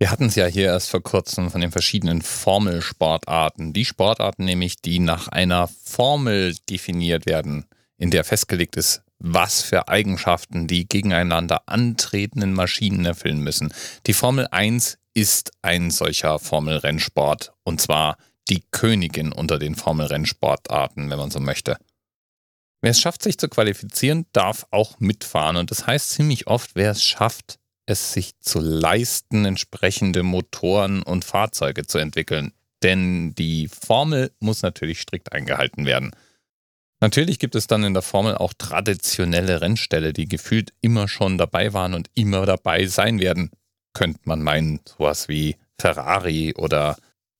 Wir hatten es ja hier erst vor kurzem von den verschiedenen Formelsportarten. Die Sportarten nämlich, die nach einer Formel definiert werden, in der festgelegt ist, was für Eigenschaften die gegeneinander antretenden Maschinen erfüllen müssen. Die Formel 1 ist ein solcher Formelrennsport und zwar die Königin unter den Formelrennsportarten, wenn man so möchte. Wer es schafft, sich zu qualifizieren, darf auch mitfahren und das heißt ziemlich oft, wer es schafft, es sich zu leisten, entsprechende Motoren und Fahrzeuge zu entwickeln. Denn die Formel muss natürlich strikt eingehalten werden. Natürlich gibt es dann in der Formel auch traditionelle Rennställe, die gefühlt immer schon dabei waren und immer dabei sein werden. Könnte man meinen, sowas wie Ferrari oder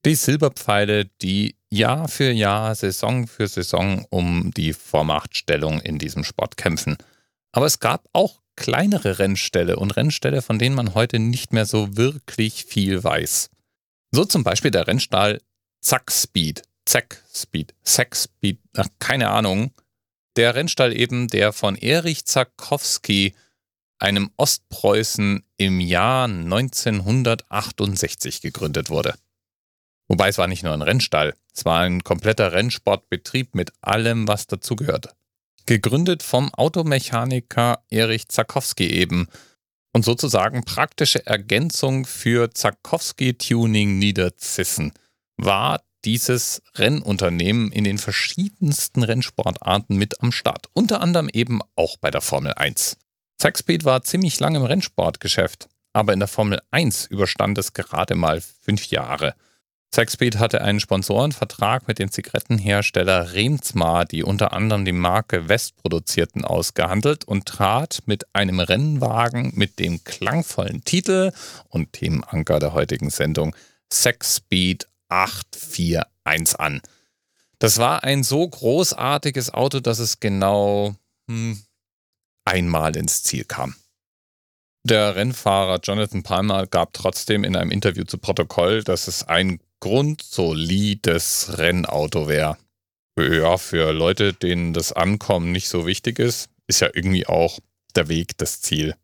die Silberpfeile, die Jahr für Jahr, Saison für Saison um die Vormachtstellung in diesem Sport kämpfen. Aber es gab auch kleinere Rennställe und Rennställe, von denen man heute nicht mehr so wirklich viel weiß. So zum Beispiel der Rennstall Zack Speed, Zack Speed, Zack Speed, ach, keine Ahnung. Der Rennstall eben, der von Erich Zakowski, einem Ostpreußen, im Jahr 1968 gegründet wurde. Wobei es war nicht nur ein Rennstall, es war ein kompletter Rennsportbetrieb mit allem, was dazugehört gegründet vom Automechaniker Erich Zakowski eben und sozusagen praktische Ergänzung für Zakowski Tuning Niederzissen war dieses Rennunternehmen in den verschiedensten Rennsportarten mit am Start, unter anderem eben auch bei der Formel 1. Zackspeed war ziemlich lange im Rennsportgeschäft, aber in der Formel 1 überstand es gerade mal fünf Jahre. Zackspeed hatte einen Sponsorenvertrag mit dem Zigarettenhersteller Remsmar, die unter anderem die Marke West produzierten, ausgehandelt und trat mit einem Rennwagen mit dem klangvollen Titel und Themenanker der heutigen Sendung Zackspeed 841 an. Das war ein so großartiges Auto, dass es genau hm, einmal ins Ziel kam. Der Rennfahrer Jonathan Palmer gab trotzdem in einem Interview zu Protokoll, dass es ein grundsolides Rennauto wäre. Ja, für Leute, denen das Ankommen nicht so wichtig ist, ist ja irgendwie auch der Weg das Ziel.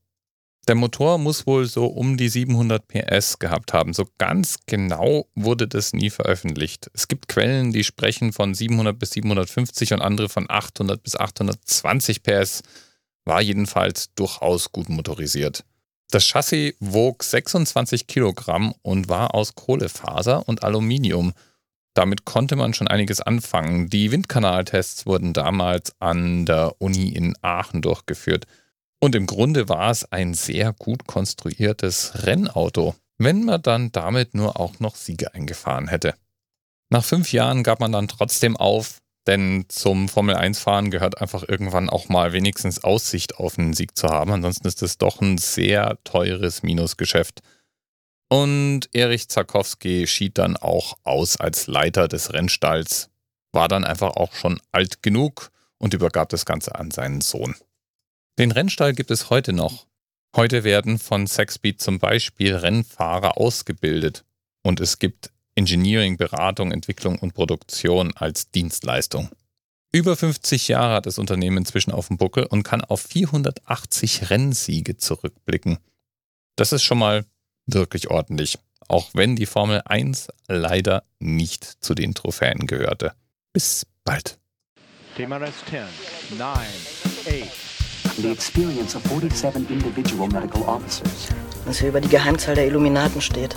Der Motor muss wohl so um die 700 PS gehabt haben. So ganz genau wurde das nie veröffentlicht. Es gibt Quellen, die sprechen von 700 bis 750 und andere von 800 bis 820 PS. War jedenfalls durchaus gut motorisiert. Das Chassis wog 26 Kilogramm und war aus Kohlefaser und Aluminium. Damit konnte man schon einiges anfangen. Die Windkanaltests wurden damals an der Uni in Aachen durchgeführt. Und im Grunde war es ein sehr gut konstruiertes Rennauto, wenn man dann damit nur auch noch Siege eingefahren hätte. Nach fünf Jahren gab man dann trotzdem auf, denn zum Formel-1-Fahren gehört einfach irgendwann auch mal wenigstens Aussicht auf einen Sieg zu haben. Ansonsten ist es doch ein sehr teures Minusgeschäft. Und Erich Zakowski schied dann auch aus als Leiter des Rennstalls, war dann einfach auch schon alt genug und übergab das Ganze an seinen Sohn. Den Rennstall gibt es heute noch. Heute werden von Sexbeat zum Beispiel Rennfahrer ausgebildet und es gibt Engineering, Beratung, Entwicklung und Produktion als Dienstleistung. Über 50 Jahre hat das Unternehmen inzwischen auf dem Buckel und kann auf 480 Rennsiege zurückblicken. Das ist schon mal wirklich ordentlich, auch wenn die Formel 1 leider nicht zu den Trophäen gehörte. Bis bald. TMRS 10, 9, 8. The experience of 47 individual medical officers. Was hier über die Geheimzahl der Illuminaten steht.